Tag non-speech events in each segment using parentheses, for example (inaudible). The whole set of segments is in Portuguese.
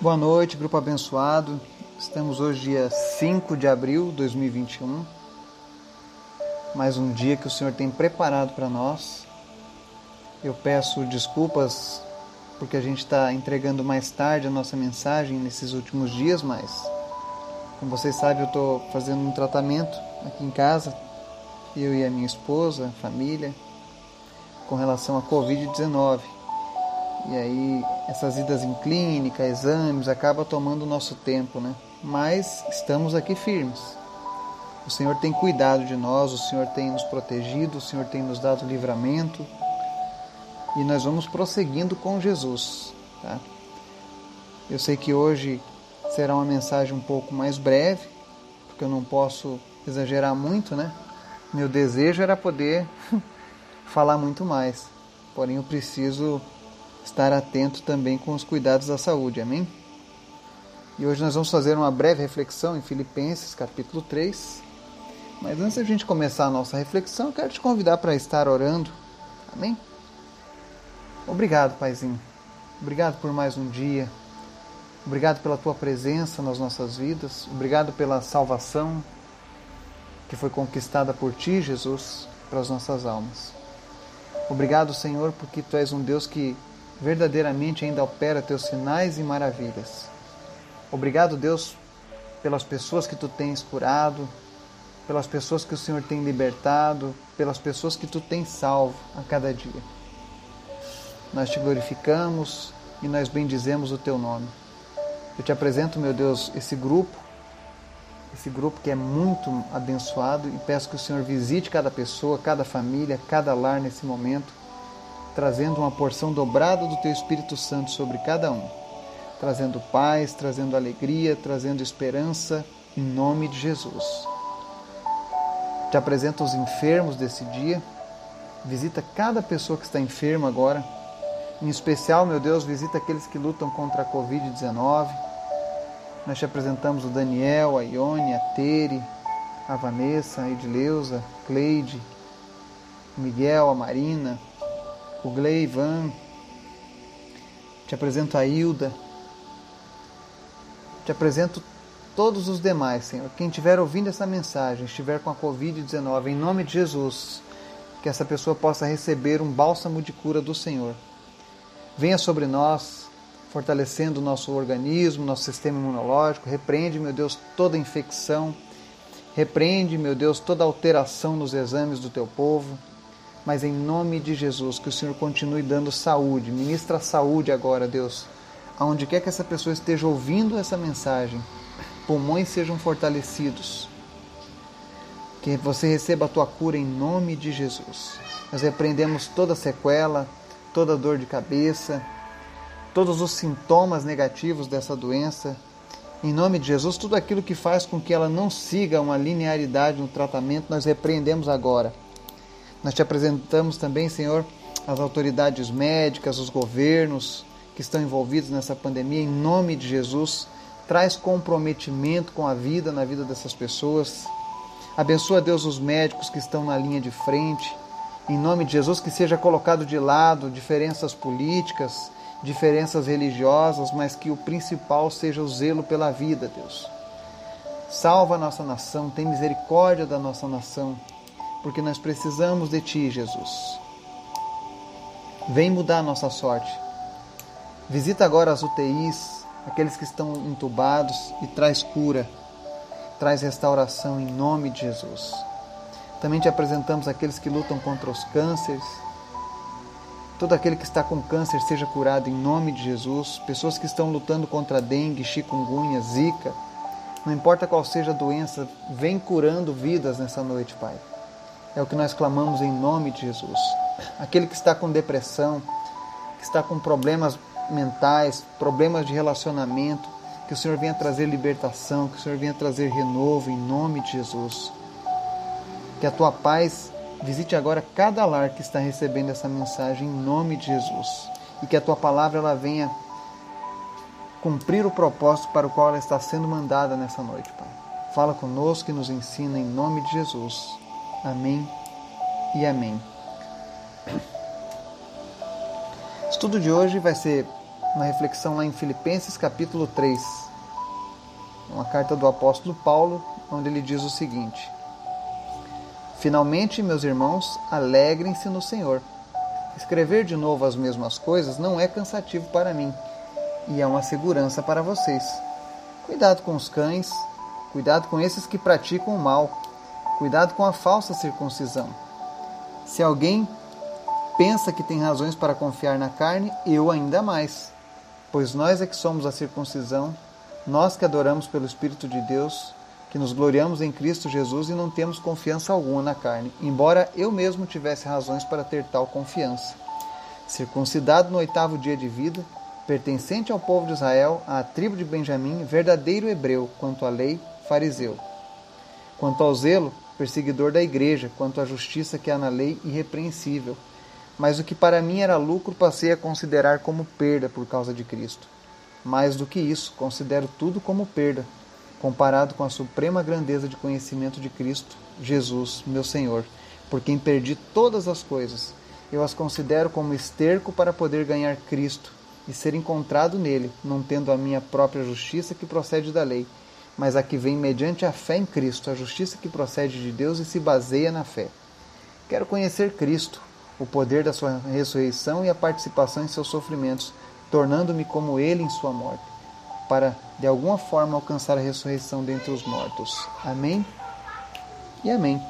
Boa noite, grupo abençoado. Estamos hoje, dia 5 de abril de 2021. Mais um dia que o Senhor tem preparado para nós. Eu peço desculpas porque a gente está entregando mais tarde a nossa mensagem nesses últimos dias, mas, como vocês sabem, eu estou fazendo um tratamento aqui em casa, eu e a minha esposa, família, com relação à Covid-19. E aí essas idas em clínica, exames, acaba tomando o nosso tempo, né? Mas estamos aqui firmes. O Senhor tem cuidado de nós, o Senhor tem nos protegido, o Senhor tem nos dado livramento. E nós vamos prosseguindo com Jesus, tá? Eu sei que hoje será uma mensagem um pouco mais breve, porque eu não posso exagerar muito, né? Meu desejo era poder (laughs) falar muito mais. Porém, eu preciso estar atento também com os cuidados da saúde. Amém? E hoje nós vamos fazer uma breve reflexão em Filipenses, capítulo 3. Mas antes de a gente começar a nossa reflexão, eu quero te convidar para estar orando. Amém? Obrigado, Paizinho. Obrigado por mais um dia. Obrigado pela tua presença nas nossas vidas. Obrigado pela salvação que foi conquistada por ti, Jesus, para as nossas almas. Obrigado, Senhor, porque tu és um Deus que verdadeiramente ainda opera teus sinais e maravilhas. Obrigado, Deus, pelas pessoas que tu tens curado, pelas pessoas que o Senhor tem libertado, pelas pessoas que tu tens salvo a cada dia. Nós te glorificamos e nós bendizemos o teu nome. Eu te apresento, meu Deus, esse grupo, esse grupo que é muito abençoado e peço que o Senhor visite cada pessoa, cada família, cada lar nesse momento trazendo uma porção dobrada do Teu Espírito Santo sobre cada um, trazendo paz, trazendo alegria, trazendo esperança, em nome de Jesus. Te apresento os enfermos desse dia, visita cada pessoa que está enferma agora, em especial, meu Deus, visita aqueles que lutam contra a Covid-19. Nós te apresentamos o Daniel, a Ione, a Tere, a Vanessa, a Edileuza, Cleide, Miguel, a Marina, o Gleivan, te apresento a Hilda, te apresento todos os demais, Senhor. Quem estiver ouvindo essa mensagem, estiver com a Covid-19, em nome de Jesus, que essa pessoa possa receber um bálsamo de cura do Senhor. Venha sobre nós, fortalecendo o nosso organismo, nosso sistema imunológico. Repreende, meu Deus, toda infecção. Repreende, meu Deus, toda alteração nos exames do teu povo mas em nome de Jesus, que o Senhor continue dando saúde, ministra saúde agora, Deus, aonde quer que essa pessoa esteja ouvindo essa mensagem, pulmões sejam fortalecidos, que você receba a tua cura em nome de Jesus. Nós repreendemos toda sequela, toda dor de cabeça, todos os sintomas negativos dessa doença. Em nome de Jesus, tudo aquilo que faz com que ela não siga uma linearidade no tratamento, nós repreendemos agora nós te apresentamos também, Senhor, as autoridades médicas, os governos que estão envolvidos nessa pandemia, em nome de Jesus. Traz comprometimento com a vida, na vida dessas pessoas. Abençoa, Deus, os médicos que estão na linha de frente. Em nome de Jesus, que seja colocado de lado diferenças políticas, diferenças religiosas, mas que o principal seja o zelo pela vida, Deus. Salva a nossa nação, tem misericórdia da nossa nação porque nós precisamos de Ti, Jesus. Vem mudar a nossa sorte. Visita agora as UTIs, aqueles que estão entubados e traz cura, traz restauração em nome de Jesus. Também te apresentamos aqueles que lutam contra os cânceres. Todo aquele que está com câncer seja curado em nome de Jesus. Pessoas que estão lutando contra dengue, chikungunya, zika. Não importa qual seja a doença, vem curando vidas nessa noite, Pai. É o que nós clamamos em nome de Jesus. Aquele que está com depressão, que está com problemas mentais, problemas de relacionamento, que o Senhor venha trazer libertação, que o Senhor venha trazer renovo em nome de Jesus. Que a tua paz visite agora cada lar que está recebendo essa mensagem em nome de Jesus. E que a tua palavra ela venha cumprir o propósito para o qual ela está sendo mandada nessa noite, Pai. Fala conosco e nos ensina em nome de Jesus. Amém e amém. O estudo de hoje vai ser uma reflexão lá em Filipenses capítulo 3, uma carta do apóstolo Paulo, onde ele diz o seguinte: Finalmente, meus irmãos, alegrem-se no Senhor. Escrever de novo as mesmas coisas não é cansativo para mim e é uma segurança para vocês. Cuidado com os cães, cuidado com esses que praticam o mal, cuidado com a falsa circuncisão. Se alguém pensa que tem razões para confiar na carne, eu ainda mais. Pois nós é que somos a circuncisão, nós que adoramos pelo Espírito de Deus, que nos gloriamos em Cristo Jesus e não temos confiança alguma na carne, embora eu mesmo tivesse razões para ter tal confiança. Circuncidado no oitavo dia de vida, pertencente ao povo de Israel, à tribo de Benjamim, verdadeiro hebreu, quanto à lei, fariseu. Quanto ao zelo, perseguidor da igreja, quanto à justiça que há na lei, irrepreensível. Mas o que para mim era lucro, passei a considerar como perda por causa de Cristo. Mais do que isso, considero tudo como perda comparado com a suprema grandeza de conhecimento de Cristo, Jesus, meu Senhor, por quem perdi todas as coisas. Eu as considero como esterco para poder ganhar Cristo e ser encontrado nele, não tendo a minha própria justiça que procede da lei, mas a que vem mediante a fé em Cristo, a justiça que procede de Deus e se baseia na fé. Quero conhecer Cristo, o poder da sua ressurreição e a participação em seus sofrimentos, tornando-me como ele em sua morte para de alguma forma alcançar a ressurreição dentre os mortos. Amém? E amém.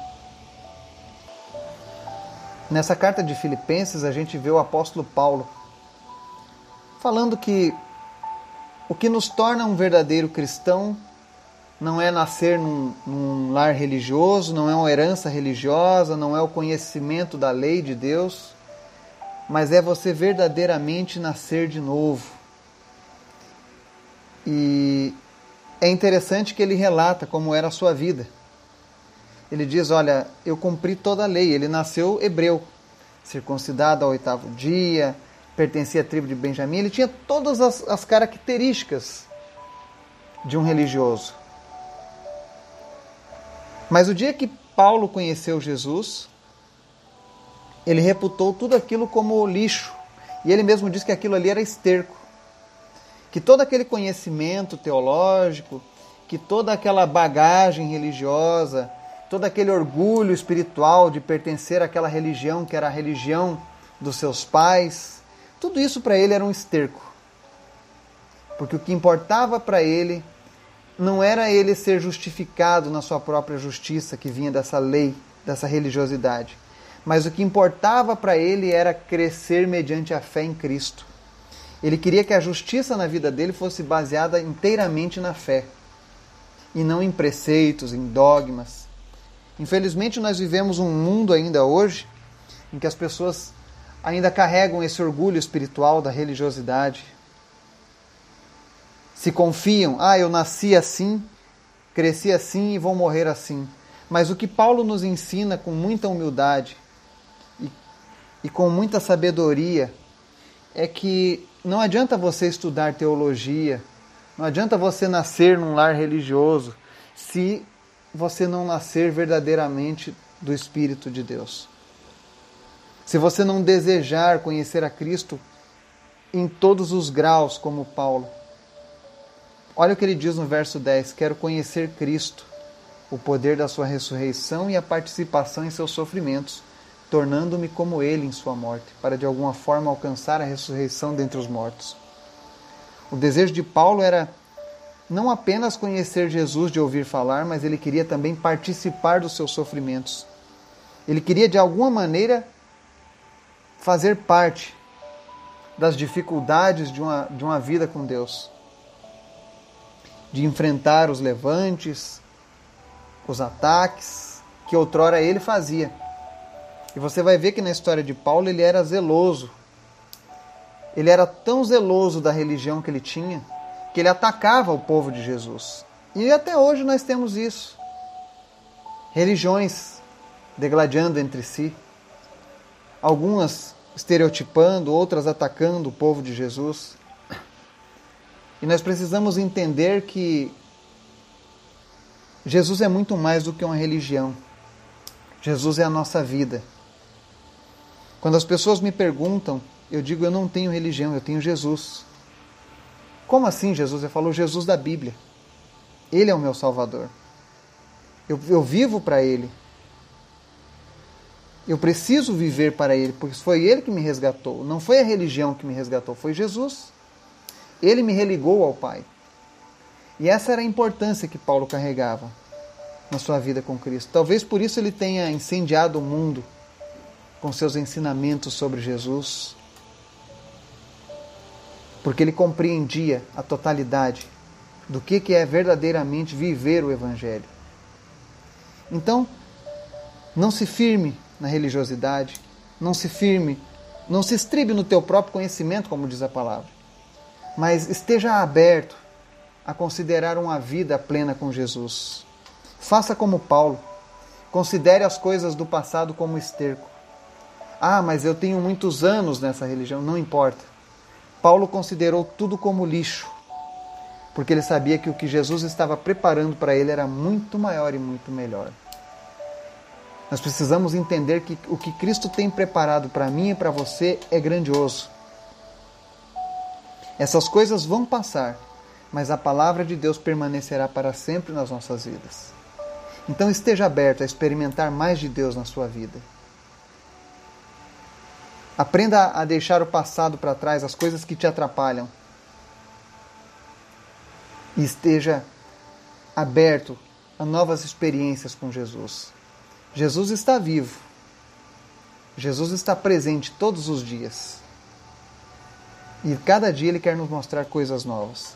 Nessa carta de Filipenses, a gente vê o apóstolo Paulo falando que o que nos torna um verdadeiro cristão não é nascer num, num, lar religioso, não é uma herança religiosa, não é o conhecimento da lei de Deus, mas é você verdadeiramente nascer de novo. E é interessante que ele relata como era a sua vida. Ele diz: Olha, eu cumpri toda a lei. Ele nasceu hebreu, circuncidado ao oitavo dia, pertencia à tribo de Benjamim. Ele tinha todas as, as características de um religioso. Mas o dia que Paulo conheceu Jesus, ele reputou tudo aquilo como lixo. E ele mesmo disse que aquilo ali era esterco que todo aquele conhecimento teológico, que toda aquela bagagem religiosa, todo aquele orgulho espiritual de pertencer àquela religião que era a religião dos seus pais, tudo isso para ele era um esterco. Porque o que importava para ele não era ele ser justificado na sua própria justiça que vinha dessa lei, dessa religiosidade, mas o que importava para ele era crescer mediante a fé em Cristo. Ele queria que a justiça na vida dele fosse baseada inteiramente na fé e não em preceitos, em dogmas. Infelizmente, nós vivemos um mundo ainda hoje em que as pessoas ainda carregam esse orgulho espiritual da religiosidade. Se confiam, ah, eu nasci assim, cresci assim e vou morrer assim. Mas o que Paulo nos ensina com muita humildade e, e com muita sabedoria é que não adianta você estudar teologia, não adianta você nascer num lar religioso se você não nascer verdadeiramente do Espírito de Deus. Se você não desejar conhecer a Cristo em todos os graus, como Paulo. Olha o que ele diz no verso 10: Quero conhecer Cristo, o poder da sua ressurreição e a participação em seus sofrimentos tornando-me como ele em sua morte, para de alguma forma alcançar a ressurreição dentre os mortos. O desejo de Paulo era não apenas conhecer Jesus de ouvir falar, mas ele queria também participar dos seus sofrimentos. Ele queria de alguma maneira fazer parte das dificuldades de uma, de uma vida com Deus, de enfrentar os levantes, os ataques que outrora ele fazia. E você vai ver que na história de Paulo ele era zeloso. Ele era tão zeloso da religião que ele tinha que ele atacava o povo de Jesus. E até hoje nós temos isso. Religiões degladiando entre si, algumas estereotipando, outras atacando o povo de Jesus. E nós precisamos entender que Jesus é muito mais do que uma religião. Jesus é a nossa vida. Quando as pessoas me perguntam, eu digo eu não tenho religião, eu tenho Jesus. Como assim Jesus? Ele falou Jesus da Bíblia. Ele é o meu Salvador. Eu, eu vivo para Ele. Eu preciso viver para Ele, porque foi Ele que me resgatou. Não foi a religião que me resgatou, foi Jesus. Ele me religou ao Pai. E essa era a importância que Paulo carregava na sua vida com Cristo. Talvez por isso ele tenha incendiado o mundo com seus ensinamentos sobre Jesus. Porque ele compreendia a totalidade do que é verdadeiramente viver o Evangelho. Então, não se firme na religiosidade, não se firme, não se estribe no teu próprio conhecimento, como diz a palavra, mas esteja aberto a considerar uma vida plena com Jesus. Faça como Paulo, considere as coisas do passado como esterco. Ah, mas eu tenho muitos anos nessa religião, não importa. Paulo considerou tudo como lixo, porque ele sabia que o que Jesus estava preparando para ele era muito maior e muito melhor. Nós precisamos entender que o que Cristo tem preparado para mim e para você é grandioso. Essas coisas vão passar, mas a palavra de Deus permanecerá para sempre nas nossas vidas. Então esteja aberto a experimentar mais de Deus na sua vida. Aprenda a deixar o passado para trás, as coisas que te atrapalham. E esteja aberto a novas experiências com Jesus. Jesus está vivo. Jesus está presente todos os dias. E cada dia Ele quer nos mostrar coisas novas.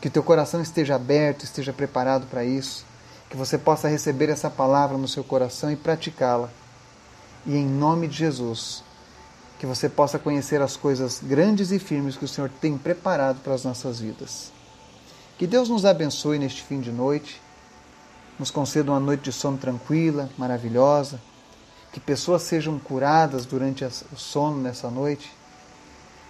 Que teu coração esteja aberto, esteja preparado para isso. Que você possa receber essa palavra no seu coração e praticá-la. E em nome de Jesus, que você possa conhecer as coisas grandes e firmes que o Senhor tem preparado para as nossas vidas. Que Deus nos abençoe neste fim de noite nos conceda uma noite de sono tranquila, maravilhosa, que pessoas sejam curadas durante o sono nessa noite,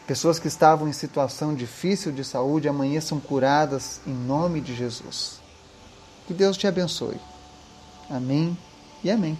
pessoas que estavam em situação difícil de saúde amanhã são curadas em nome de Jesus. Que Deus te abençoe. Amém e amém.